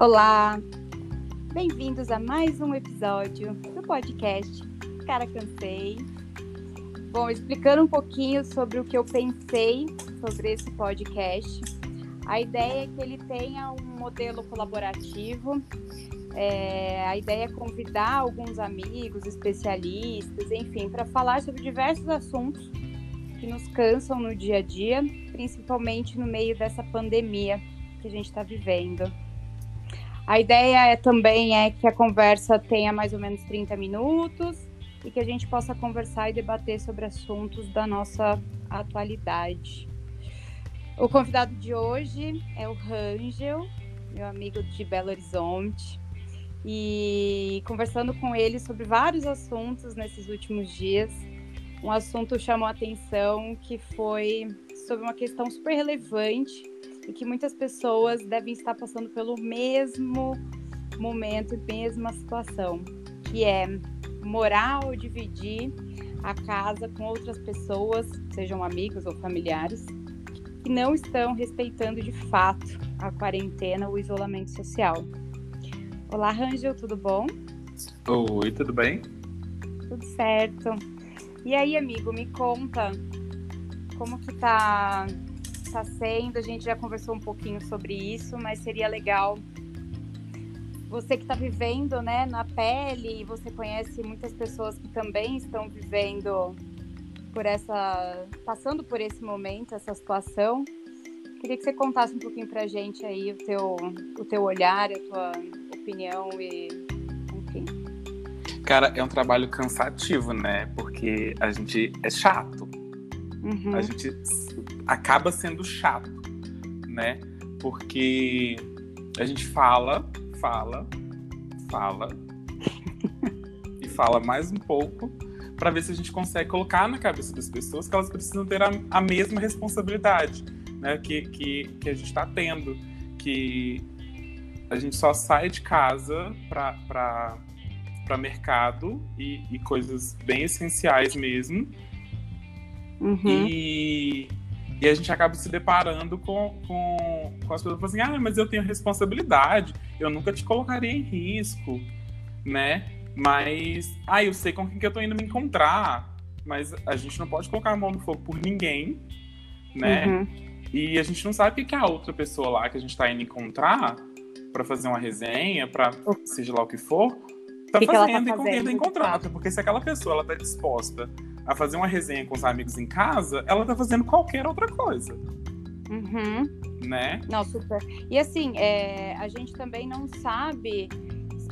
Olá, bem-vindos a mais um episódio do podcast Cara Cansei. Bom, explicando um pouquinho sobre o que eu pensei sobre esse podcast. A ideia é que ele tenha um modelo colaborativo. É, a ideia é convidar alguns amigos, especialistas, enfim, para falar sobre diversos assuntos que nos cansam no dia a dia, principalmente no meio dessa pandemia que a gente está vivendo. A ideia é, também é que a conversa tenha mais ou menos 30 minutos e que a gente possa conversar e debater sobre assuntos da nossa atualidade. O convidado de hoje é o Rangel, meu amigo de Belo Horizonte, e conversando com ele sobre vários assuntos nesses últimos dias. Um assunto chamou a atenção que foi sobre uma questão super relevante e que muitas pessoas devem estar passando pelo mesmo momento e mesma situação, que é morar ou dividir a casa com outras pessoas, sejam amigos ou familiares, que não estão respeitando de fato a quarentena ou o isolamento social. Olá, Rangel, tudo bom? Oi, tudo bem? Tudo certo. E aí, amigo, me conta como que tá está sendo. A gente já conversou um pouquinho sobre isso, mas seria legal você que está vivendo, né, na pele, e você conhece muitas pessoas que também estão vivendo por essa, passando por esse momento, essa situação. Queria que você contasse um pouquinho para a gente aí o teu, o teu olhar, a tua opinião e, enfim. Cara, é um trabalho cansativo, né? Porque a gente é chato. Uhum. A gente acaba sendo chato, né? Porque a gente fala, fala, fala e fala mais um pouco para ver se a gente consegue colocar na cabeça das pessoas que elas precisam ter a, a mesma responsabilidade né, que, que, que a gente está tendo. Que a gente só sai de casa para mercado e, e coisas bem essenciais mesmo. Uhum. E e a gente acaba se deparando com, com, com as pessoas assim, ah, mas eu tenho responsabilidade, eu nunca te colocaria em risco, né? Mas, ah, eu sei com quem que eu tô indo me encontrar, mas a gente não pode colocar a mão no fogo por ninguém, né? Uhum. E a gente não sabe o que, que a outra pessoa lá que a gente tá indo encontrar para fazer uma resenha, para seja lá o que for, tá que fazendo que tá e com quem tá encontrar. Porque se aquela pessoa ela tá disposta a fazer uma resenha com os amigos em casa, ela tá fazendo qualquer outra coisa. Uhum. Né? Não, super. E assim, é, a gente também não sabe.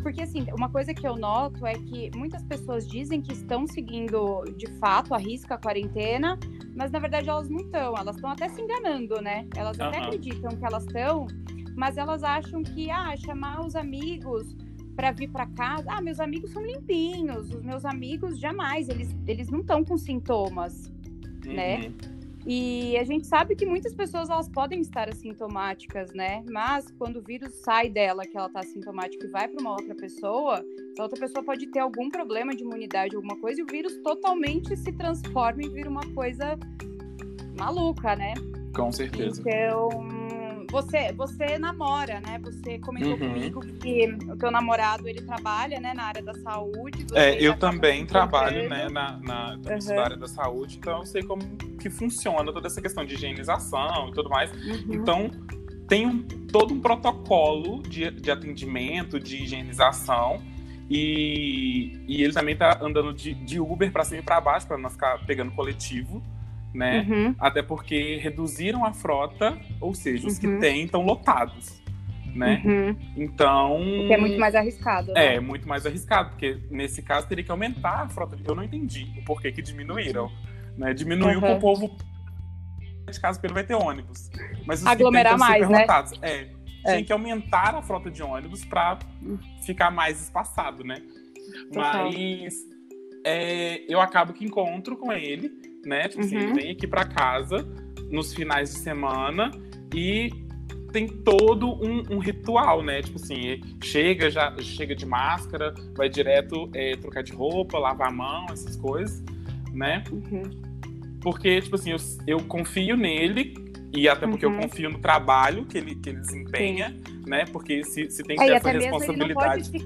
Porque, assim, uma coisa que eu noto é que muitas pessoas dizem que estão seguindo de fato a risca a quarentena, mas na verdade elas não estão. Elas estão até se enganando, né? Elas até uhum. acreditam que elas estão, mas elas acham que, ah, chamar os amigos para vir para casa. Ah, meus amigos são limpinhos, os meus amigos jamais, eles, eles não estão com sintomas, né? uhum. né? E a gente sabe que muitas pessoas elas podem estar assintomáticas, né? Mas quando o vírus sai dela, que ela está assintomática e vai para uma outra pessoa, a outra pessoa pode ter algum problema de imunidade, alguma coisa, e o vírus totalmente se transforma e vira uma coisa maluca, né? Com certeza. Então, você, você namora, né? Você comentou uhum. comigo que o teu namorado ele trabalha, né, na área da saúde. É, eu também trabalho, né, na, na, uhum. área da saúde, então eu sei como que funciona toda essa questão de higienização e tudo mais. Uhum. Então tem um, todo um protocolo de, de atendimento, de higienização. E, e ele também tá andando de, de Uber para cima e para baixo para não ficar pegando coletivo né? Uhum. Até porque reduziram a frota, ou seja, os uhum. que têm estão lotados. Né? Uhum. Então. que é muito mais arriscado. Né? É, muito mais arriscado, porque nesse caso teria que aumentar a frota. Eu não entendi o porquê que diminuíram. Né? Diminuiu com o povo. De casa porque não vai ter ônibus. Mas os Aglomerar que mais, né? Lotados. É, é. Tinha que aumentar a frota de ônibus para ficar mais espaçado, né? Mas é, eu acabo que encontro com ele né? Tipo uhum. assim, ele uhum. vem aqui para casa nos finais de semana e tem todo um, um, ritual, né? Tipo assim, chega, já chega de máscara, vai direto é, trocar de roupa, lavar a mão, essas coisas, né? Uhum. Porque, tipo assim, eu, eu confio nele e até porque uhum. eu confio no trabalho que ele, que ele desempenha, Sim. né? Porque se, se tem que ter essa responsabilidade. Se,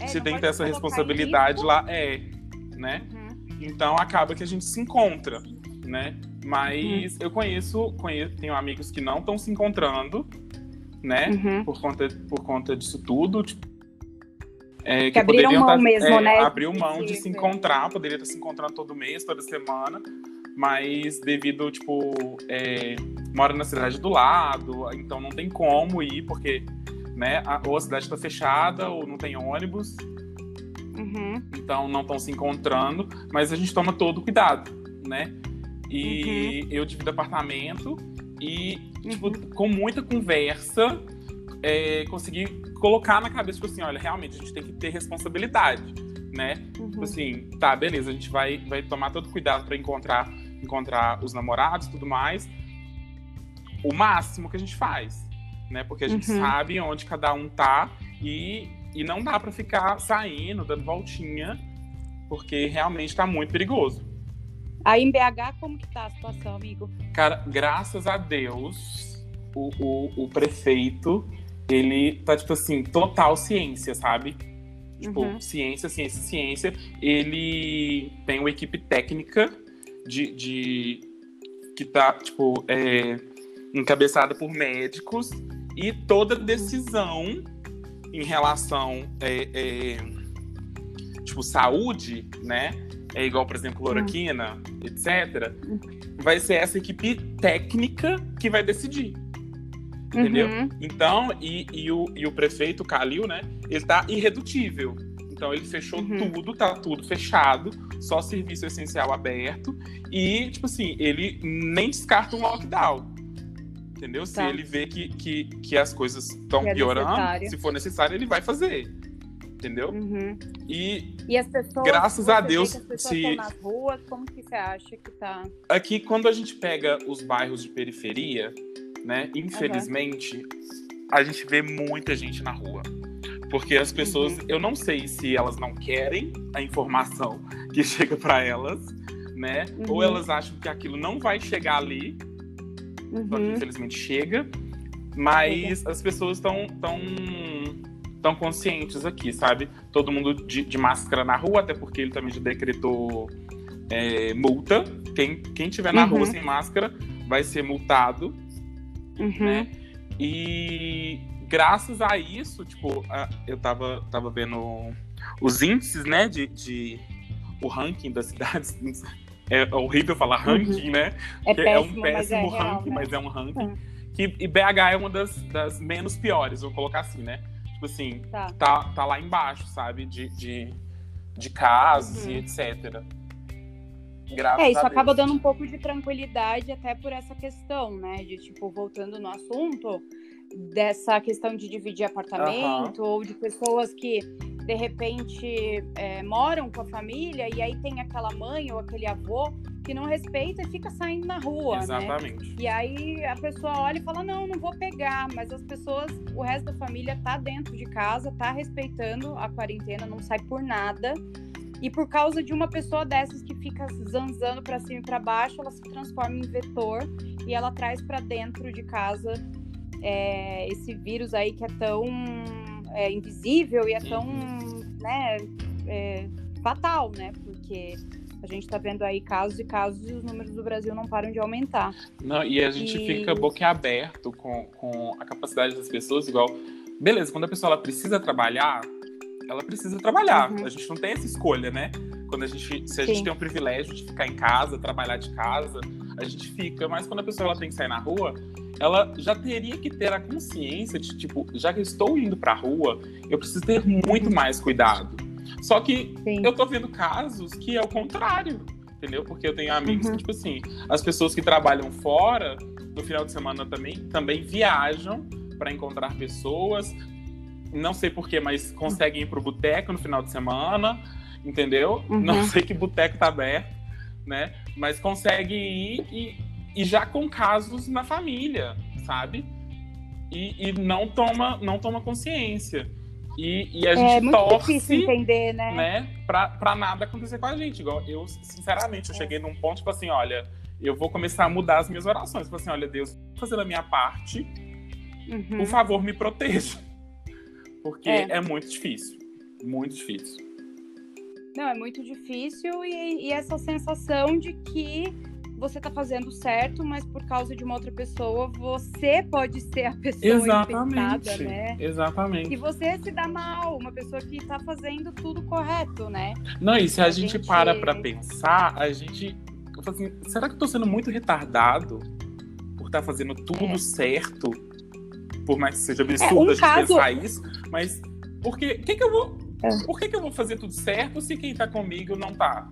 é, se tem que ter essa responsabilidade lá, é, né? Uhum. Então acaba que a gente se encontra, né? Mas uhum. eu conheço, conheço, tenho amigos que não estão se encontrando, né? Uhum. Por, conta, por conta disso tudo. Tipo, é, que, que abriram mão tá, mesmo, é, né? Abriu mão de se encontrar, poderia estar se encontrando todo mês, toda semana, mas devido, tipo, é, mora na cidade do lado, então não tem como ir, porque, né, a, ou a cidade está fechada, ou não tem ônibus, uhum. então não estão se encontrando, mas a gente toma todo cuidado, né? E uhum. eu divido apartamento e, tipo, uhum. com muita conversa, é, consegui colocar na cabeça, tipo assim, olha, realmente a gente tem que ter responsabilidade, né? Uhum. Tipo assim, tá, beleza, a gente vai, vai tomar todo cuidado para encontrar, encontrar os namorados e tudo mais. O máximo que a gente faz, né? Porque a gente uhum. sabe onde cada um tá e, e não dá para ficar saindo, dando voltinha, porque realmente tá muito perigoso. Aí em BH, como que tá a situação, amigo? Cara, graças a Deus, o, o, o prefeito, ele tá, tipo assim, total ciência, sabe? Tipo, uhum. ciência, ciência, ciência. Ele tem uma equipe técnica de, de que tá, tipo, é, encabeçada por médicos e toda decisão em relação é, é, tipo saúde, né? é igual, por exemplo, cloroquina, hum. etc., vai ser essa equipe técnica que vai decidir. Entendeu? Uhum. Então, e, e, o, e o prefeito Calil, né? Ele tá irredutível. Então ele fechou uhum. tudo, tá tudo fechado, só serviço essencial aberto. E, tipo assim, ele nem descarta um lockdown. Entendeu? Tá. Se ele vê que, que, que as coisas estão é piorando, necessário. se for necessário, ele vai fazer entendeu? Uhum. E, e as pessoas, graças a Deus, se nas ruas, como que você acha que tá? Aqui, quando a gente pega os bairros de periferia, né, infelizmente, uhum. a gente vê muita gente na rua. Porque as pessoas, uhum. eu não sei se elas não querem a informação que chega para elas, né? Ou uhum. elas acham que aquilo não vai chegar ali, só que uhum. infelizmente chega. Mas as pessoas estão tão, tão conscientes aqui, sabe? Todo mundo de, de, máscara na rua, até porque ele também já decretou é, multa. Quem, quem tiver na uhum. rua sem máscara vai ser multado, uhum. né? E graças a isso, tipo, eu tava, tava vendo os índices, né, de, de o ranking das cidades. É horrível falar uhum. ranking, uhum. né? É, péssimo, é um péssimo mas é ranking, real, né? mas é um ranking. Uhum. Que, e BH é uma das, das menos piores, vou colocar assim, né? Tipo assim, tá, tá, tá lá embaixo, sabe? De, de, de casos uhum. e etc. Graças é, isso acaba dando um pouco de tranquilidade até por essa questão, né? De, tipo, voltando no assunto, dessa questão de dividir apartamento, uhum. ou de pessoas que de repente é, moram com a família e aí tem aquela mãe ou aquele avô que não respeita e fica saindo na rua, né? Exatamente. Né? E aí a pessoa olha e fala: "Não, não vou pegar", mas as pessoas, o resto da família tá dentro de casa, tá respeitando a quarentena, não sai por nada. E por causa de uma pessoa dessas que fica zanzando para cima e para baixo, ela se transforma em vetor e ela traz para dentro de casa é, esse vírus aí que é tão é, invisível e é tão né, é, fatal, né? Porque a gente está vendo aí casos e casos e os números do Brasil não param de aumentar. Não, e a gente e... fica boquiaberto com, com a capacidade das pessoas, igual. Beleza, quando a pessoa ela precisa trabalhar, ela precisa trabalhar. Uhum. A gente não tem essa escolha, né? Quando a gente, se a Sim. gente tem o privilégio de ficar em casa, trabalhar de casa, a gente fica. Mas quando a pessoa ela tem que sair na rua, ela já teria que ter a consciência de, tipo, já que eu estou indo pra rua, eu preciso ter muito mais cuidado. Só que Sim. eu tô vendo casos que é o contrário, entendeu? Porque eu tenho amigos uhum. que, tipo assim, as pessoas que trabalham fora, no final de semana também, também viajam para encontrar pessoas. Não sei porquê, mas conseguem ir pro boteco no final de semana, entendeu? Uhum. Não sei que boteco tá aberto, né? Mas consegue ir e e já com casos na família, sabe? E, e não toma não toma consciência. E, e a é gente é, torce entender, né? né pra, pra nada acontecer com a gente. Igual eu, sinceramente, eu é. cheguei num ponto, tipo assim, olha, eu vou começar a mudar as minhas orações. Tipo assim, olha, Deus, fazer a minha parte, uhum. por favor, me proteja. Porque é. é muito difícil. Muito difícil. Não, é muito difícil e, e essa sensação de que você tá fazendo certo, mas por causa de uma outra pessoa, você pode ser a pessoa Exatamente. infectada, né? Exatamente. E você se dá mal, uma pessoa que tá fazendo tudo correto, né? Não, e se a, a gente, gente, para pra pensar, a gente. Eu falo assim, será que eu tô sendo muito retardado por estar tá fazendo tudo é. certo? Por mais que seja absurdo é, um a gente caso... pensar isso, mas por que, que, que eu vou. É. Por que, que eu vou fazer tudo certo se quem tá comigo não tá?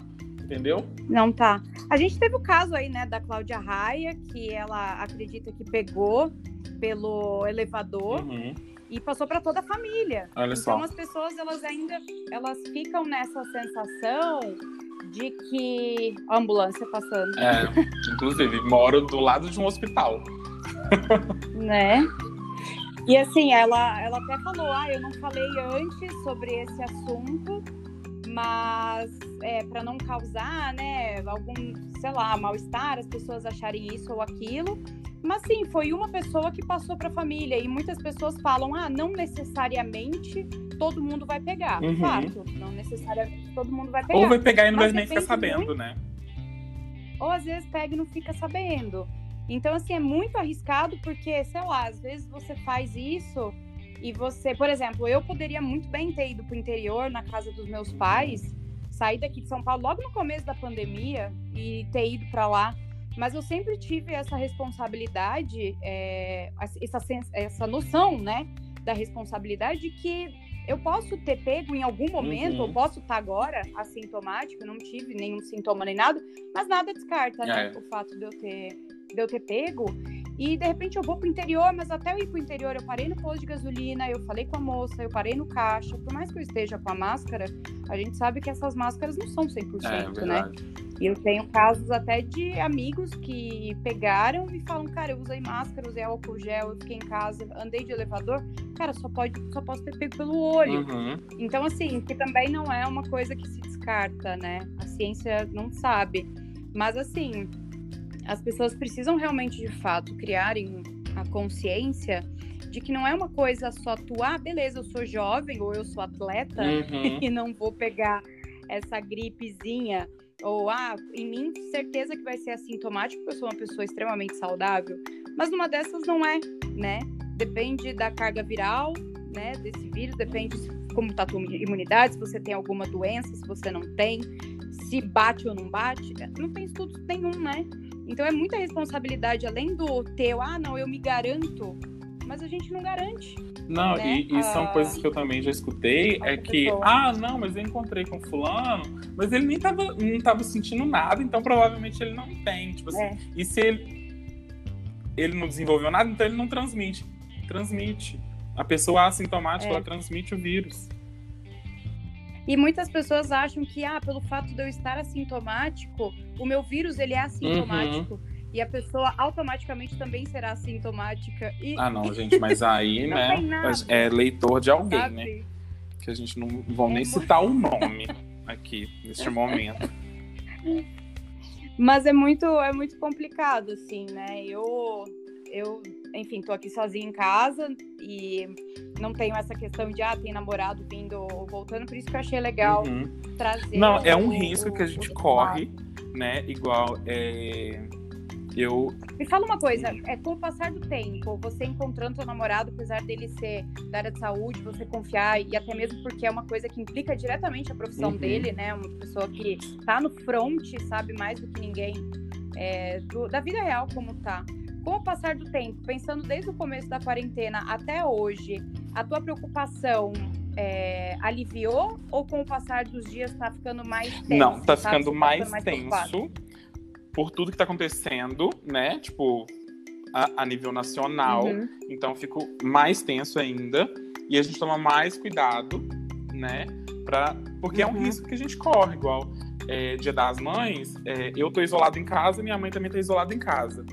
Entendeu? Não tá. A gente teve o caso aí, né, da Cláudia Raia, que ela acredita que pegou pelo elevador. Uhum. E passou para toda a família. Olha então só. as pessoas elas ainda elas ficam nessa sensação de que a ambulância passando. É, inclusive moro do lado de um hospital. né? E assim, ela, ela até falou: ah, eu não falei antes sobre esse assunto, mas é, para não causar, né, algum, sei lá, mal-estar, as pessoas acharem isso ou aquilo. Mas sim, foi uma pessoa que passou para a família e muitas pessoas falam: ah, não necessariamente todo mundo vai pegar. Uhum. Fato, não necessariamente todo mundo vai pegar. Ou vai pegar e não vai nem ficar sabendo, muito... né? Ou às vezes pega e não fica sabendo. Então, assim, é muito arriscado porque, sei lá, às vezes você faz isso e você, por exemplo, eu poderia muito bem ter ido para o interior, na casa dos meus pais, sair daqui de São Paulo logo no começo da pandemia e ter ido para lá. Mas eu sempre tive essa responsabilidade, é, essa, essa noção, né, da responsabilidade de que eu posso ter pego em algum momento, uhum. eu posso estar agora assintomático, não tive nenhum sintoma nem nada, mas nada descarta, né, é. o fato de eu ter de eu ter pego. E de repente eu vou pro interior, mas até eu ir pro interior, eu parei no posto de gasolina, eu falei com a moça, eu parei no caixa. Por mais que eu esteja com a máscara, a gente sabe que essas máscaras não são 100%, é, né? E eu tenho casos até de amigos que pegaram e falam, cara, eu usei máscara, usei álcool gel, eu fiquei em casa, andei de elevador, cara, só pode, só posso ter pego pelo olho. Uhum. Então, assim, que também não é uma coisa que se descarta, né? A ciência não sabe. Mas assim, as pessoas precisam realmente, de fato, criarem a consciência de que não é uma coisa só tu, ah, beleza, eu sou jovem ou eu sou atleta uhum. e não vou pegar essa gripezinha. Ou, ah, em mim, certeza que vai ser assintomático, porque eu sou uma pessoa extremamente saudável. Mas numa dessas não é, né? Depende da carga viral, né, desse vírus, depende como tá a tua imunidade, se você tem alguma doença, se você não tem, se bate ou não bate. Não tem estudo nenhum, né? Então é muita responsabilidade, além do teu, ah, não, eu me garanto, mas a gente não garante. Não, né? e, e, são ah, coisas que eu também já escutei, é que, pessoa. ah, não, mas eu encontrei com fulano, mas ele nem tava, não tava sentindo nada, então provavelmente ele não tem. Tipo assim, é. e se ele, ele não desenvolveu nada, então ele não transmite. Transmite. A pessoa assintomática, é. ela transmite o vírus. E muitas pessoas acham que, ah, pelo fato de eu estar assintomático, o meu vírus ele é assintomático. Uhum. E a pessoa automaticamente também será assintomática. E... Ah, não, gente, mas aí, né? É leitor de alguém, Sabe? né? Que a gente não vão é nem muito... citar o nome aqui, neste momento. Mas é muito, é muito complicado, assim, né? Eu, eu enfim, tô aqui sozinha em casa e não tenho essa questão de, ah, tem namorado vindo ou voltando, por isso que eu achei legal uhum. trazer. Não, é um o, risco que a gente corre, né? Igual, é... eu. Me fala uma coisa, é com o passar do tempo, você encontrando seu namorado, apesar dele ser da área de saúde, você confiar, e até mesmo porque é uma coisa que implica diretamente a profissão uhum. dele, né? Uma pessoa que tá no front, sabe mais do que ninguém é, do, da vida real como tá. Com o passar do tempo, pensando desde o começo da quarentena até hoje, a tua preocupação é, aliviou ou com o passar dos dias está ficando mais tenso? Não, está ficando tá mais, mais tenso por tudo que está acontecendo, né? Tipo, a, a nível nacional. Uhum. Então, fico mais tenso ainda. E a gente toma mais cuidado, né? Pra, porque uhum. é um uhum. risco que a gente corre, igual é, Dia das Mães, é, eu tô isolado em casa, minha mãe também tá isolada em casa.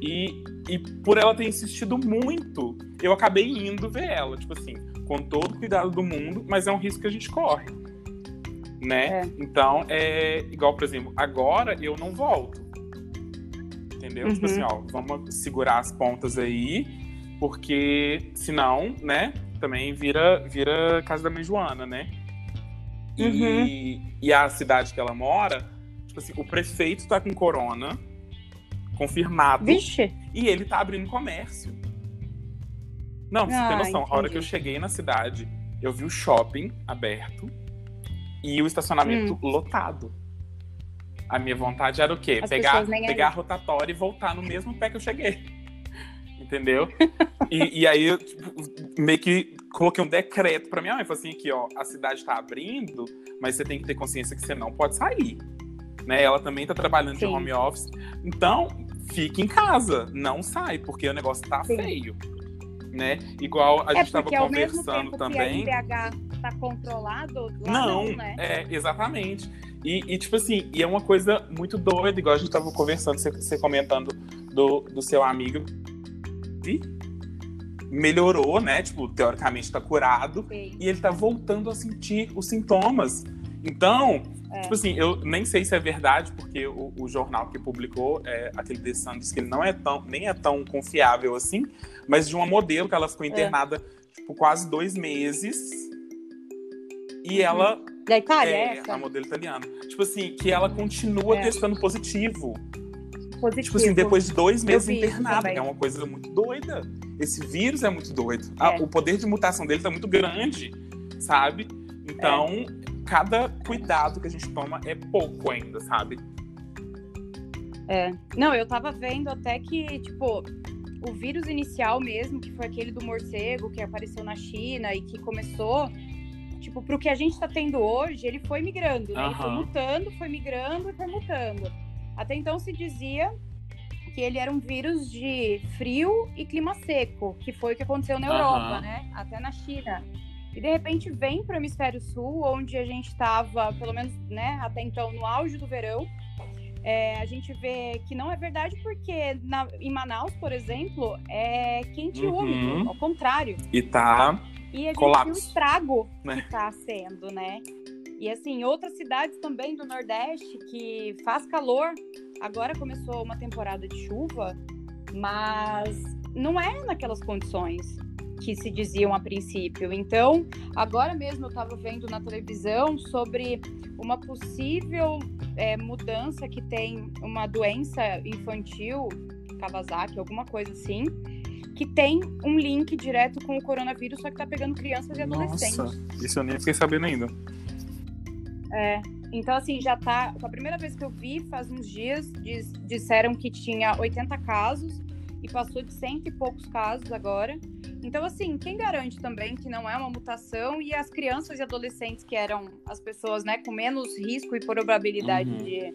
E, e por ela ter insistido muito, eu acabei indo ver ela, tipo assim, com todo o cuidado do mundo, mas é um risco que a gente corre. Né? É. Então, é igual, por exemplo, agora eu não volto. Entendeu? Uhum. Tipo assim, uhum. ó, vamos segurar as pontas aí, Porque senão, né, também vira, vira casa da mãe Joana, né? E, uhum. e a cidade que ela mora, tipo assim, o prefeito tá com corona, confirmado. Vixe. E ele tá abrindo comércio. Não, você ah, tem noção. Entendi. A hora que eu cheguei na cidade, eu vi o shopping aberto e o estacionamento hum. lotado. A minha vontade era o quê? As pegar, pegar a rotatória e voltar no mesmo pé que eu cheguei. Entendeu? e, e, aí eu tipo, meio que coloquei um decreto pra minha mãe. Falei assim, aqui, ó, a cidade tá abrindo, mas você tem que ter consciência que você não pode sair. Né? Ela também tá trabalhando Sim. de home office. Então, fique em casa, não sai, porque o negócio tá Sim. feio né? Igual a é gente estava conversando também. Que a NPH está controlado, não, não, né? É, exatamente. E, e, tipo assim, e é uma coisa muito doida, igual a gente estava conversando, você, você, comentando do, do seu amigo. E melhorou, né? Tipo, teoricamente está curado. Sim. E ele está voltando a sentir os sintomas. Então, é. Tipo assim, eu nem sei se é verdade, porque o, o jornal que publicou, é, aquele The Sun, que ele não é tão, nem é tão confiável assim, mas de uma modelo que ela ficou é. internada tipo, quase dois meses. E uhum. ela. Da Itália, é, a modelo italiana. Tipo assim, que ela continua é. testando positivo. Positivo. Tipo assim, depois de dois meses internada. É uma coisa muito doida. Esse vírus é muito doido. É. o poder de mutação dele tá muito grande, sabe? Então, cada cuidado que a gente toma é pouco ainda, sabe? É. Não, eu tava vendo até que, tipo, o vírus inicial mesmo, que foi aquele do morcego que apareceu na China e que começou, tipo, pro que a gente tá tendo hoje, ele foi migrando, né? Uhum. Ele foi mutando, foi migrando e foi mutando. Até então se dizia que ele era um vírus de frio e clima seco, que foi o que aconteceu na Europa, uhum. né? Até na China. E de repente vem para o hemisfério sul, onde a gente estava, pelo menos, né, até então, no auge do verão. É, a gente vê que não é verdade porque na, em Manaus, por exemplo, é quente e úmido, uhum. ao contrário. E tá e a gente colapso, viu o estrago né? que tá sendo, né? E assim, outras cidades também do Nordeste que faz calor. Agora começou uma temporada de chuva, mas não é naquelas condições que se diziam a princípio. Então, agora mesmo eu estava vendo na televisão sobre uma possível é, mudança que tem uma doença infantil, Kawasaki, alguma coisa assim, que tem um link direto com o coronavírus, só que está pegando crianças e adolescentes. Nossa, isso eu nem fiquei sabendo ainda. É, então, assim, já tá. A primeira vez que eu vi, faz uns dias, diz, disseram que tinha 80 casos e passou de cento e poucos casos agora. Então, assim, quem garante também que não é uma mutação e as crianças e adolescentes que eram as pessoas, né, com menos risco e probabilidade uhum. de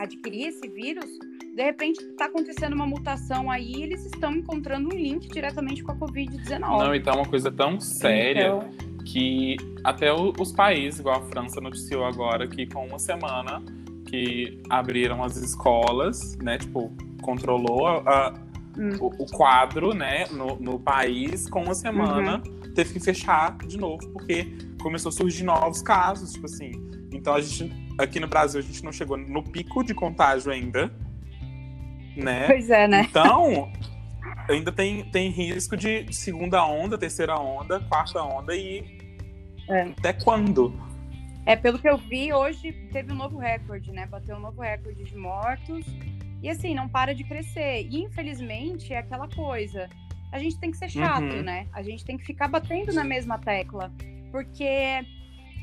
adquirir esse vírus, de repente está acontecendo uma mutação aí e eles estão encontrando um link diretamente com a Covid-19. Não, então é uma coisa tão séria então... que até os países, igual a França noticiou agora, que com uma semana que abriram as escolas, né, tipo, controlou a, hum. o, o, quadro, né, no, no, país, com uma semana, uhum. teve que fechar de novo, porque começou a surgir novos casos, tipo assim. Então a gente, aqui no Brasil, a gente não chegou no pico de contágio ainda, né? Pois é, né? Então, ainda tem, tem risco de segunda onda, terceira onda, quarta onda e é. até quando? É, pelo que eu vi, hoje teve um novo recorde, né? Bateu um novo recorde de mortos. E assim, não para de crescer. E infelizmente é aquela coisa. A gente tem que ser chato, uhum. né? A gente tem que ficar batendo na mesma tecla. Porque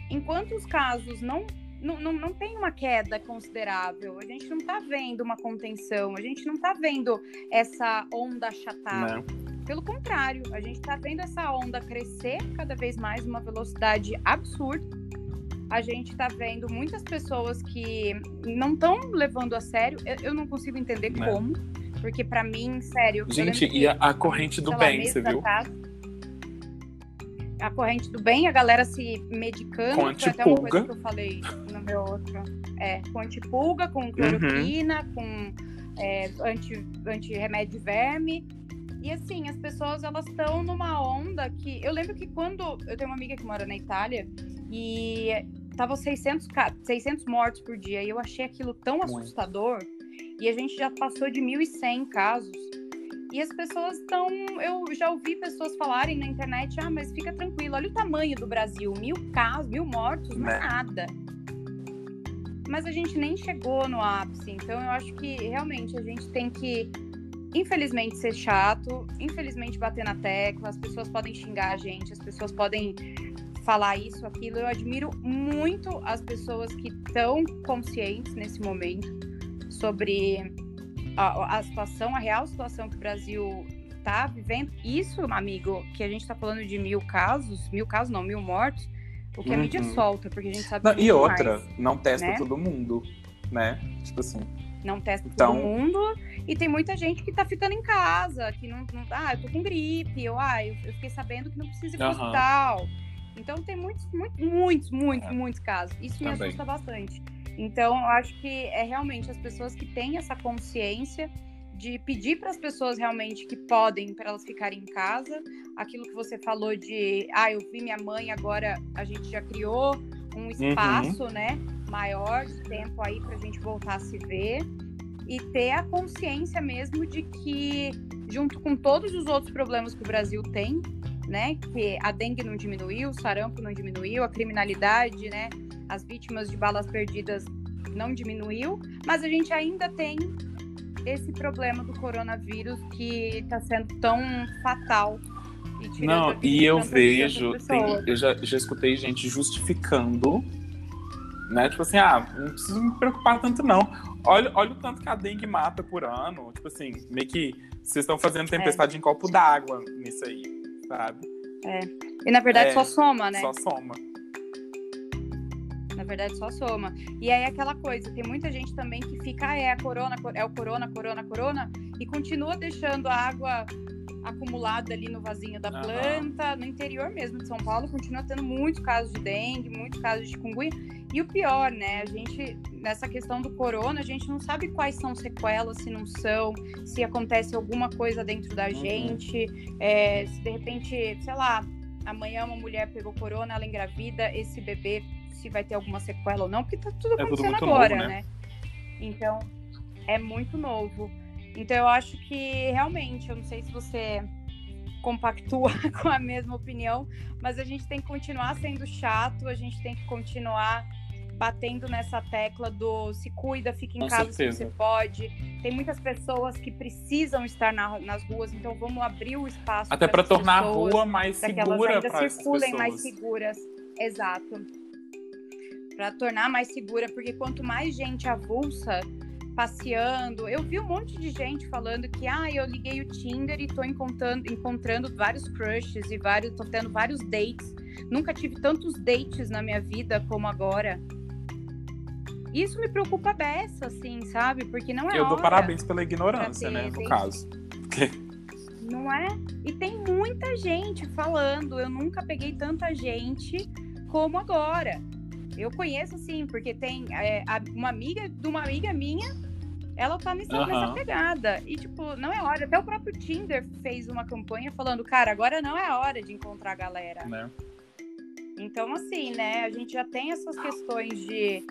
enquanto os casos não não, não, não, tem uma queda considerável, a gente não está vendo uma contenção, a gente não está vendo essa onda achatar. Pelo contrário, a gente está vendo essa onda crescer cada vez mais, uma velocidade absurda a gente está vendo muitas pessoas que não estão levando a sério. Eu, eu, não consigo entender é. como, porque para mim, sério. Gente, e a, a, corrente do bem, você viu? Casa, a corrente do bem, a galera se medicando. Com antipulga. Foi até uma coisa que eu falei no meu outro. É, com antipulga, com cloroquina, uhum. com é, anti, anti-remédio de verme. E assim, as pessoas elas estão numa onda que. Eu lembro que quando. Eu tenho uma amiga que mora na Itália e tava 600, 600 mortos por dia. E eu achei aquilo tão Muito. assustador. E a gente já passou de 1.100 casos. E as pessoas estão. Eu já ouvi pessoas falarem na internet: ah, mas fica tranquilo, olha o tamanho do Brasil: mil casos, mil mortos, não é né? nada. Mas a gente nem chegou no ápice. Então eu acho que realmente a gente tem que, infelizmente, ser chato, infelizmente bater na tecla. As pessoas podem xingar a gente, as pessoas podem falar isso, aquilo. Eu admiro muito as pessoas que estão conscientes nesse momento sobre a, a situação, a real situação que o Brasil está vivendo. Isso, amigo, que a gente está falando de mil casos, mil casos não, mil mortos, o que uhum. a mídia uhum. solta, porque a gente sabe não, E outra, mais, não testa né? todo mundo, né? Tipo assim. Não testa então... todo mundo. E tem muita gente que tá ficando em casa, que não. não ah, eu tô com gripe, ou ah, eu, eu fiquei sabendo que não precisa ir pro uhum. hospital. Então tem muitos, muitos, muitos, muitos, é. muitos casos. Isso Também. me assusta bastante. Então, eu acho que é realmente as pessoas que têm essa consciência de pedir para as pessoas realmente que podem para elas ficarem em casa. Aquilo que você falou de, ah, eu vi minha mãe, agora a gente já criou um uhum. espaço, uhum. né, maior de tempo aí para a gente voltar a se ver e ter a consciência mesmo de que, junto com todos os outros problemas que o Brasil tem, né, que a dengue não diminuiu, o sarampo não diminuiu, a criminalidade, né, as vítimas de balas perdidas não diminuiu, mas a gente ainda tem esse problema do coronavírus que está sendo tão fatal. E não, e eu vejo, tem, eu já, já escutei gente justificando, né? Tipo assim, ah, não preciso me preocupar tanto não. Olha, olha o tanto que a dengue mata por ano. Tipo assim, meio que vocês estão fazendo tempestade é. em copo d'água nisso aí, sabe? É. E na verdade é, só soma, né? Só soma na verdade só soma. E aí aquela coisa, tem muita gente também que fica, ah, é a corona, é o corona, corona, corona, e continua deixando a água acumulada ali no vasinho da uhum. planta, no interior mesmo de São Paulo, continua tendo muitos casos de dengue, muitos casos de chikungunya. E o pior, né, a gente, nessa questão do corona, a gente não sabe quais são sequelas, se não são, se acontece alguma coisa dentro da uhum. gente, é, se de repente, sei lá, amanhã uma mulher pegou corona, ela engravida, esse bebê se vai ter alguma sequela ou não, porque tá tudo acontecendo é tudo agora, novo, né? né? Então, é muito novo. Então, eu acho que realmente, eu não sei se você compactua com a mesma opinião, mas a gente tem que continuar sendo chato, a gente tem que continuar batendo nessa tecla do se cuida, fica em com casa certeza. se você pode. Tem muitas pessoas que precisam estar na, nas ruas, então vamos abrir o espaço. Até para tornar pessoas, a rua mais segura para que circulem mais seguras. Exato para tornar mais segura, porque quanto mais gente avulsa passeando, eu vi um monte de gente falando que ah, eu liguei o Tinder e tô encontrando, encontrando vários crushes e vários, tô tendo vários dates. Nunca tive tantos dates na minha vida como agora. Isso me preocupa beça, assim, sabe? Porque não é Eu dou parabéns pela ignorância, né, no caso. Não é? E tem muita gente falando, eu nunca peguei tanta gente como agora. Eu conheço sim, porque tem é, uma amiga de uma amiga minha, ela tá nessa, uhum. nessa pegada. E, tipo, não é hora. Até o próprio Tinder fez uma campanha falando, cara, agora não é hora de encontrar a galera. Né? Então, assim, né, a gente já tem essas questões de.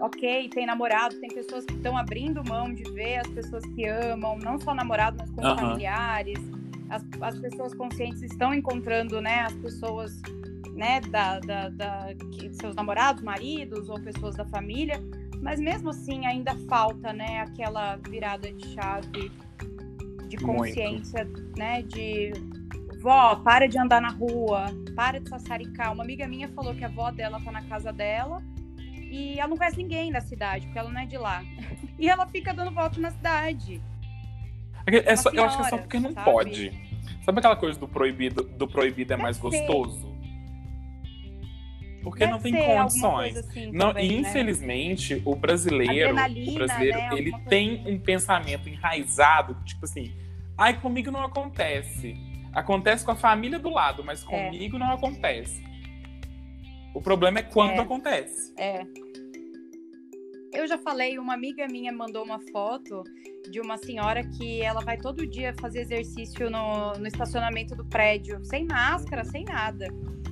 Ok, tem namorado, tem pessoas que estão abrindo mão de ver as pessoas que amam, não só namorado, mas como uhum. familiares. As, as pessoas conscientes estão encontrando, né, as pessoas né, da, da, da que, seus namorados, maridos ou pessoas da família, mas mesmo assim ainda falta, né, aquela virada de chave de consciência, Muito. né, de vó, para de andar na rua, para de sassaricar. Uma amiga minha falou que a avó dela tá na casa dela e ela não conhece ninguém da cidade, porque ela não é de lá. e ela fica dando volta na cidade. É, só, eu acho que é só porque não sabe? pode. Sabe aquela coisa do proibido, do proibido é mais gostoso? Porque Deve não tem condições. Assim não, também, e né? infelizmente, né? o brasileiro, o brasileiro, né? ele tem assim. um pensamento enraizado, tipo assim, ai, comigo não acontece. Acontece com a família do lado, mas é. comigo é. não acontece. O problema é quando é. acontece. É. Eu já falei, uma amiga minha mandou uma foto de uma senhora que ela vai todo dia fazer exercício no, no estacionamento do prédio, sem máscara, sem nada.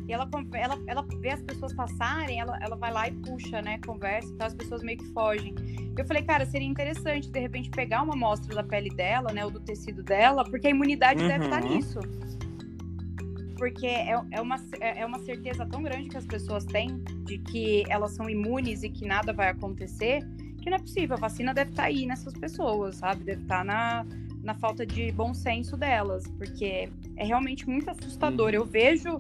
E ela, ela, ela vê as pessoas passarem, ela, ela vai lá e puxa, né? Conversa, então as pessoas meio que fogem. Eu falei, cara, seria interessante, de repente, pegar uma amostra da pele dela, né? Ou do tecido dela, porque a imunidade uhum. deve estar nisso. Porque é, é, uma, é, é uma certeza tão grande que as pessoas têm de que elas são imunes e que nada vai acontecer, que não é possível. A vacina deve estar aí nessas pessoas, sabe? Deve estar na, na falta de bom senso delas, porque é realmente muito assustador. Eu vejo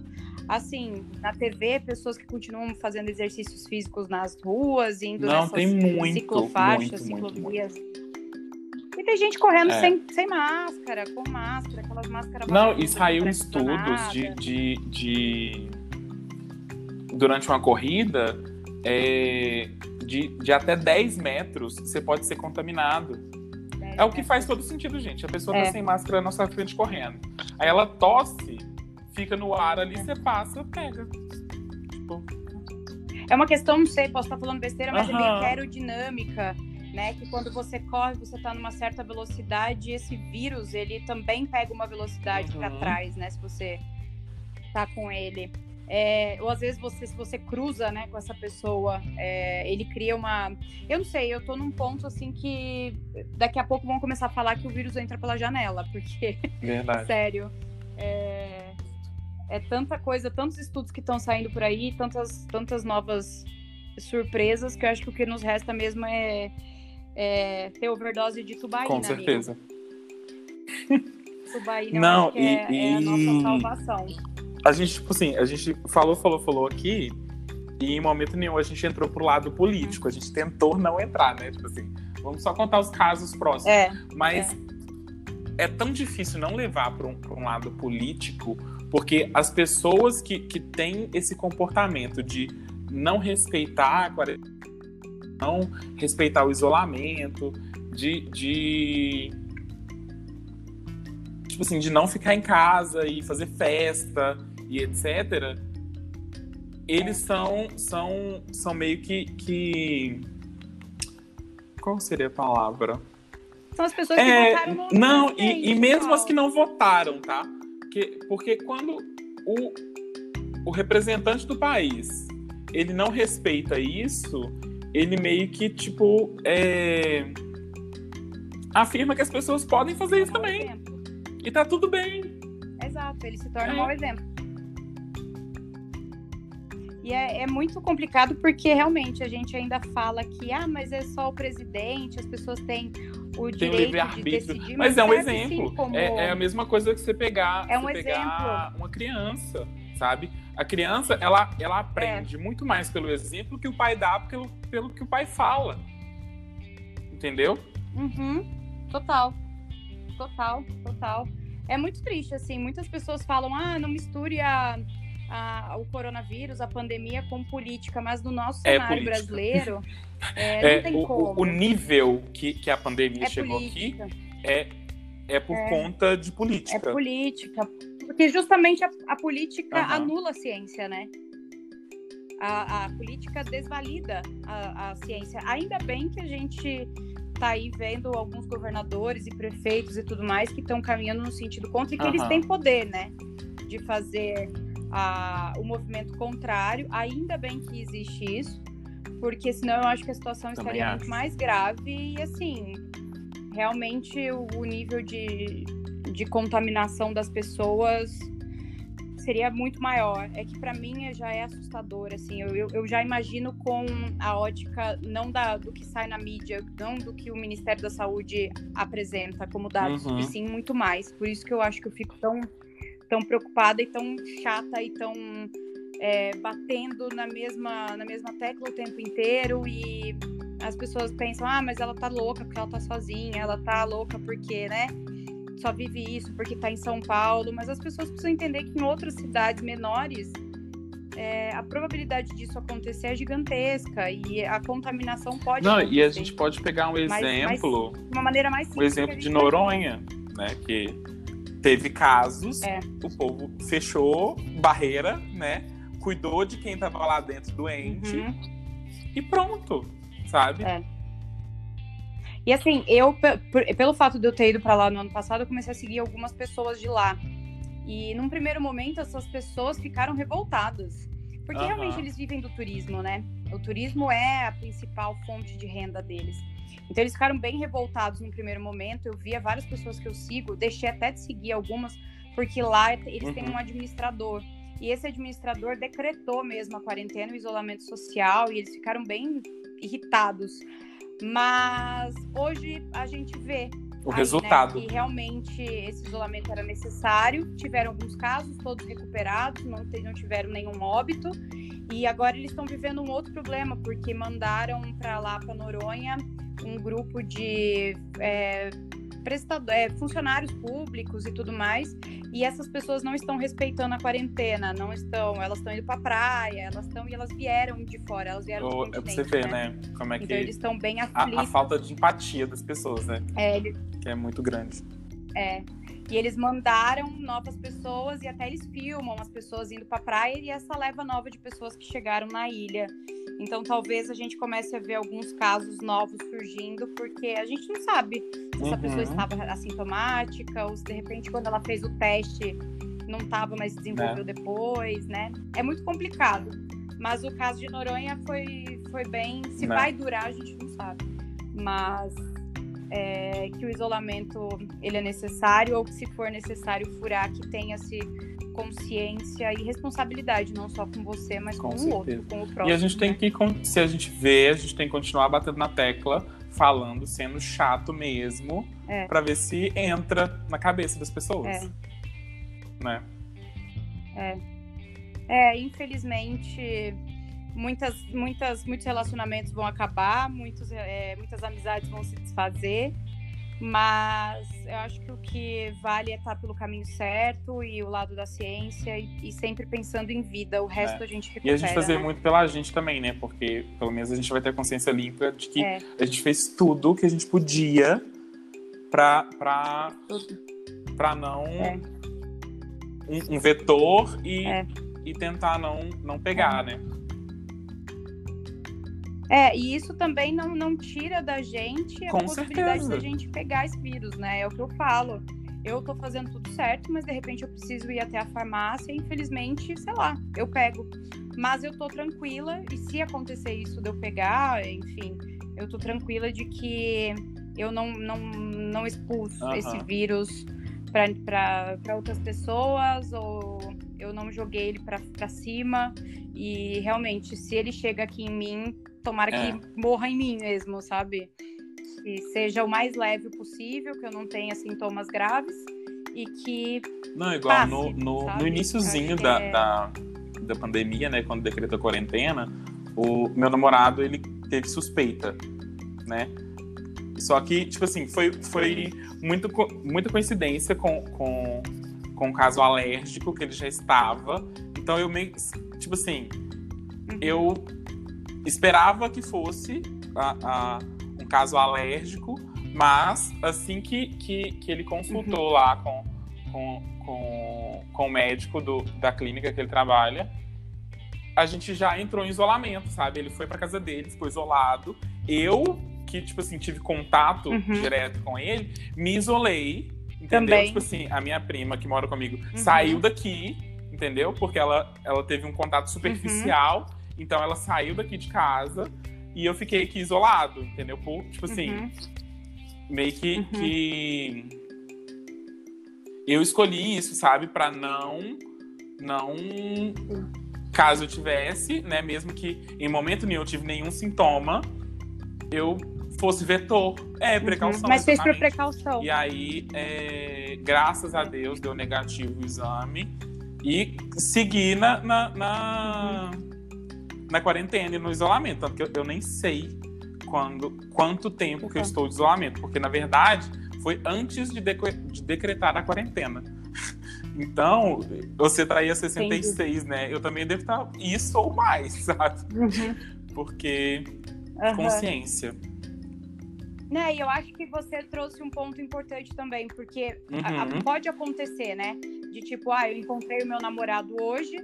assim, na TV, pessoas que continuam fazendo exercícios físicos nas ruas, indo Não, tem muito, ciclofaixas, ciclovias. E tem gente correndo é. sem, sem máscara, com máscara, aquelas máscaras. Não, saiu estudos de, de, de, Durante uma corrida, é, de, de até 10 metros, você pode ser contaminado. É o que faz todo sentido, gente. A pessoa tá é. tá sem máscara na nossa frente correndo. Aí ela tosse fica no ar ali, você passa, pega. Tipo... É uma questão, não sei, posso estar falando besteira, mas uhum. é meio aerodinâmica, né? Que quando você corre, você está numa certa velocidade, esse vírus, ele também pega uma velocidade uhum. para trás, né? Se você tá com ele. É, ou às vezes você, se você cruza né, com essa pessoa, é, ele cria uma. Eu não sei, eu tô num ponto assim que daqui a pouco vão começar a falar que o vírus entra pela janela, porque. Verdade. Sério. É, tanta coisa, tantos estudos que estão saindo por aí, tantas, tantas novas surpresas que eu acho que o que nos resta mesmo é, é ter overdose de tubaína. Com certeza. tubaína Não, e, é, e... é a nossa salvação. A gente, tipo assim, a gente falou, falou, falou aqui, e em momento nenhum a gente entrou pro lado político. A gente tentou não entrar, né? Tipo assim, vamos só contar os casos próximos. É, Mas é. é tão difícil não levar para um, um lado político porque as pessoas que, que têm esse comportamento de não respeitar a quarentena, não respeitar o isolamento, de, de tipo assim, de não ficar em casa e fazer festa e etc. Eles são são são meio que, que... qual seria a palavra? São as pessoas que é, votaram no Não, e, e mesmo as que não votaram, tá? Porque, porque quando o, o representante do país ele não respeita isso, ele meio que, tipo, é... afirma que as pessoas podem fazer isso também. Exemplo. E tá tudo bem. Exato, ele se torna é. um mau exemplo. E é, é, muito complicado porque realmente a gente ainda fala que, ah, mas é só o presidente, as pessoas têm o tem direito de decidir. Mas, mas é um exemplo. Como... É, é, a mesma coisa que você pegar, é um você pegar uma criança, sabe? A criança, ela, ela aprende é. muito mais pelo exemplo que o pai dá pelo, pelo que o pai fala. Entendeu? Uhum. Total. Total, total. É muito triste, assim. Muitas pessoas falam, ah, não misture a a, o coronavírus, a pandemia com política, mas no nosso é cenário brasileiro é, não é, tem o, como. O nível que, que a pandemia é chegou política. aqui é, é por conta de política. É política. Porque justamente a, a política uhum. anula a ciência, né? A, a política desvalida a, a ciência. Ainda bem que a gente tá aí vendo alguns governadores e prefeitos e tudo mais que estão caminhando no sentido contra e que uhum. eles têm poder, né? De fazer a, o movimento contrário. Ainda bem que existe isso, porque senão eu acho que a situação Também estaria acho. muito mais grave e assim, realmente o, o nível de, de contaminação das pessoas seria muito maior. É que para mim já é assustador, assim. Eu, eu, eu, já imagino com a ótica não da, do que sai na mídia, não do que o Ministério da Saúde apresenta como dados, uhum. e sim muito mais. Por isso que eu acho que eu fico tão tão preocupada e tão chata e tão é, batendo na mesma, na mesma tecla o tempo inteiro e as pessoas pensam, ah, mas ela tá louca porque ela tá sozinha, ela tá louca porque, né, só vive isso porque tá em São Paulo, mas as pessoas precisam entender que em outras cidades menores é, a probabilidade disso acontecer é gigantesca e a contaminação pode Não, acontecer. e a gente pode pegar um exemplo, de uma maneira mais simples, um exemplo de Noronha, né, que teve casos, é. o povo fechou barreira, né? Cuidou de quem estava lá dentro doente uhum. e pronto. sabe? É. E assim, eu, pelo fato de eu ter ido para lá no ano passado, eu comecei a seguir algumas pessoas de lá. E num primeiro momento, essas pessoas ficaram revoltadas. Porque uhum. realmente eles vivem do turismo, né? O turismo é a principal fonte de renda deles. Então eles ficaram bem revoltados no primeiro momento. Eu via várias pessoas que eu sigo, deixei até de seguir algumas, porque lá eles uhum. têm um administrador. E esse administrador decretou mesmo a quarentena, o isolamento social, e eles ficaram bem irritados. Mas hoje a gente vê o aí, resultado. Né, que realmente esse isolamento era necessário. Tiveram alguns casos, todos recuperados, não, não tiveram nenhum óbito. E agora eles estão vivendo um outro problema, porque mandaram para lá, para Noronha, um grupo de é, prestador, é, funcionários públicos e tudo mais, e essas pessoas não estão respeitando a quarentena, não estão, elas estão indo para praia, elas estão e elas vieram de fora, elas vieram do É pra você ver, né? né? Como é que então, eles estão bem aflitos. A, a, falta de empatia das pessoas, né? É, eles... que é muito grande. É. E eles mandaram novas pessoas e até eles filmam as pessoas indo para praia e essa leva nova de pessoas que chegaram na ilha. Então talvez a gente comece a ver alguns casos novos surgindo, porque a gente não sabe se essa uhum. pessoa estava assintomática ou se de repente quando ela fez o teste não estava, mas desenvolveu é. depois, né? É muito complicado. Mas o caso de Noronha foi, foi bem. Se não. vai durar, a gente não sabe. Mas é, que o isolamento ele é necessário ou que se for necessário furar, que tenha-se consciência e responsabilidade, não só com você, mas com, com o outro, com o próximo. E a gente tem né? que, se a gente vê, a gente tem que continuar batendo na tecla, falando, sendo chato mesmo, é. para ver se entra na cabeça das pessoas. É. Né? É. É, infelizmente, muitas, muitas, muitos relacionamentos vão acabar, muitos, é, muitas amizades vão se desfazer. Mas eu acho que o que vale é estar pelo caminho certo e o lado da ciência e, e sempre pensando em vida. O resto é. a gente recupera. E a gente fazer né? muito pela gente também, né? Porque pelo menos a gente vai ter a consciência limpa de que é. a gente fez tudo que a gente podia para para para não é. um, um, vetor e, é. e tentar não não pegar, é. né? É, e isso também não, não tira da gente a Com possibilidade certeza. da gente pegar esse vírus, né? É o que eu falo. Eu tô fazendo tudo certo, mas de repente eu preciso ir até a farmácia e infelizmente, sei lá, eu pego. Mas eu tô tranquila e se acontecer isso de eu pegar, enfim, eu tô tranquila de que eu não, não, não expulso uh -huh. esse vírus para outras pessoas ou eu não joguei ele para cima e realmente se ele chega aqui em mim tomara é. que morra em mim mesmo, sabe? Que seja o mais leve possível, que eu não tenha sintomas graves e que. Não, igual passe, no, no, no iníciozinho da, é... da, da pandemia, né? Quando decretou a quarentena, o meu namorado ele teve suspeita, né? Só que, tipo assim, foi, foi muito, muita coincidência com, com, com o caso alérgico que ele já estava. Então eu meio. Tipo assim, uhum. eu esperava que fosse a, a, um caso alérgico, mas assim que, que, que ele consultou uhum. lá com, com, com, com o médico do, da clínica que ele trabalha, a gente já entrou em isolamento, sabe? Ele foi para casa dele, ficou isolado. Eu, que, tipo assim, tive contato uhum. direto com ele, me isolei, entendeu? Também. Tipo assim, a minha prima que mora comigo uhum. saiu daqui, entendeu? Porque ela, ela teve um contato superficial. Uhum. Então ela saiu daqui de casa e eu fiquei aqui isolado, entendeu? Por, tipo assim, uhum. meio que, uhum. que eu escolhi isso, sabe, para não não caso eu tivesse, né, mesmo que em momento nenhum eu tive nenhum sintoma, eu fosse vetor. É, uhum. precaução. Uhum. Mas fez por precaução. E aí, é, graças a Deus, deu negativo o exame. E segui na, na, na, uhum na quarentena e no isolamento. Tanto que eu, eu nem sei quando, quanto tempo que eu estou de isolamento. Porque, na verdade, foi antes de, de decretar a quarentena. Então, você tá aí a 66, Entendi. né? Eu também devo estar isso ou mais, sabe? Uhum. Porque uhum. consciência. Né, e eu acho que você trouxe um ponto importante também, porque uhum. a, a, pode acontecer, né? De tipo, ah, eu encontrei o meu namorado hoje,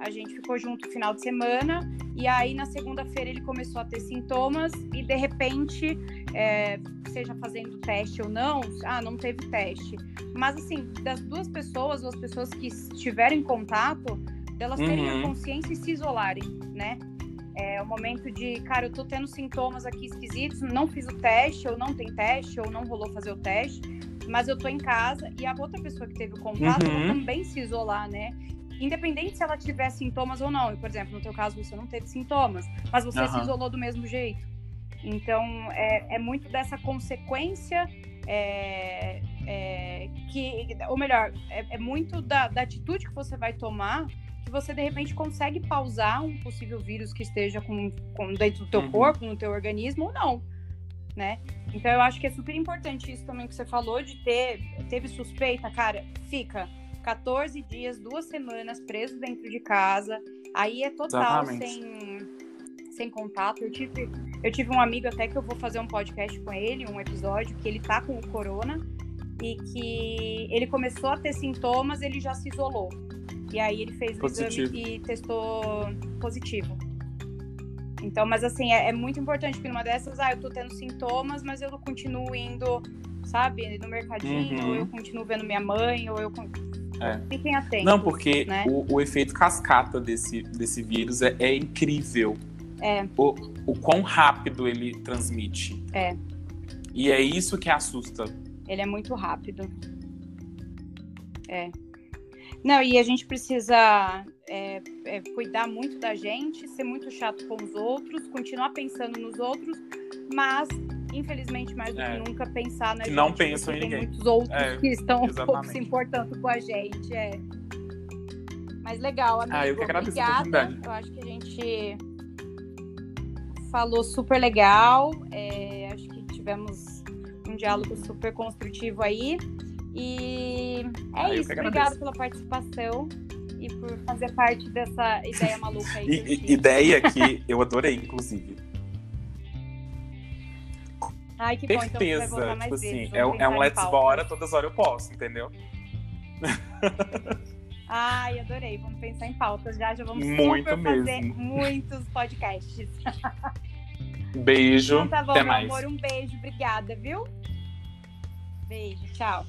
a gente ficou junto no final de semana, E aí, na segunda-feira, ele começou a ter sintomas e, de repente, é, seja fazendo teste ou não, ah, não teve terem Mas, assim, das duas pessoas, ou as pessoas que estiverem em contato, delas uhum. terem a uhum. consciência e se isolarem, né? É o momento de, cara, eu tô tendo sintomas aqui esquisitos, não fiz o teste, ou não tem teste, ou não rolou fazer o teste, mas eu tô em casa e a outra pessoa que teve o contato uhum. também se isolar, né? Independente se ela tiver sintomas ou não. Por exemplo, no teu caso você não teve sintomas, mas você uhum. se isolou do mesmo jeito. Então é, é muito dessa consequência é, é, que, ou melhor, é, é muito da, da, atitude que você vai tomar que você de repente consegue pausar um possível vírus que esteja com, com dentro do teu uhum. corpo, no teu organismo ou não, né? Então eu acho que é super importante isso também que você falou de ter teve suspeita, cara, fica 14 dias, duas semanas preso dentro de casa. Aí é total sem, sem contato. Eu tive, eu tive um amigo até que eu vou fazer um podcast com ele, um episódio, que ele tá com o corona e que ele começou a ter sintomas, ele já se isolou. E aí ele fez positivo. o exame e testou positivo. Então, mas assim, é, é, muito importante, porque numa dessas, ah, eu tô tendo sintomas, mas eu continuo indo, sabe, no mercadinho, uhum. ou eu continuo vendo minha mãe, ou eu é. Fiquem atentos. Não, porque né? o, o, efeito cascata desse, desse vírus é, é incrível. É. O, o quão rápido ele transmite. É. E é isso que assusta. Ele é muito rápido. É. Não, e a gente precisa é, é, cuidar muito da gente, ser muito chato com os outros, continuar pensando nos outros, mas infelizmente, mais do é. que nunca, pensar na que gente. Não pensam em ninguém. Tem muitos outros é, que estão um pouco se importando com a gente. É. Mas legal, amigo. Ah, eu que agradeço Obrigada. Eu acho que a gente falou super legal. É, acho que tivemos um diálogo super construtivo aí. E é ah, isso. Obrigada pela participação e por fazer parte dessa ideia maluca aí. Ideia que eu adorei, inclusive. Ai, que Certeza. bom, então tipo assim, é, é um let's bora, todas as horas eu posso, entendeu? Ai, adorei. Vamos pensar em pautas já. Já vamos Muito fazer muitos podcasts. Beijo. Então tá bom, Até meu mais. amor. Um beijo. Obrigada, viu? Beijo. Tchau.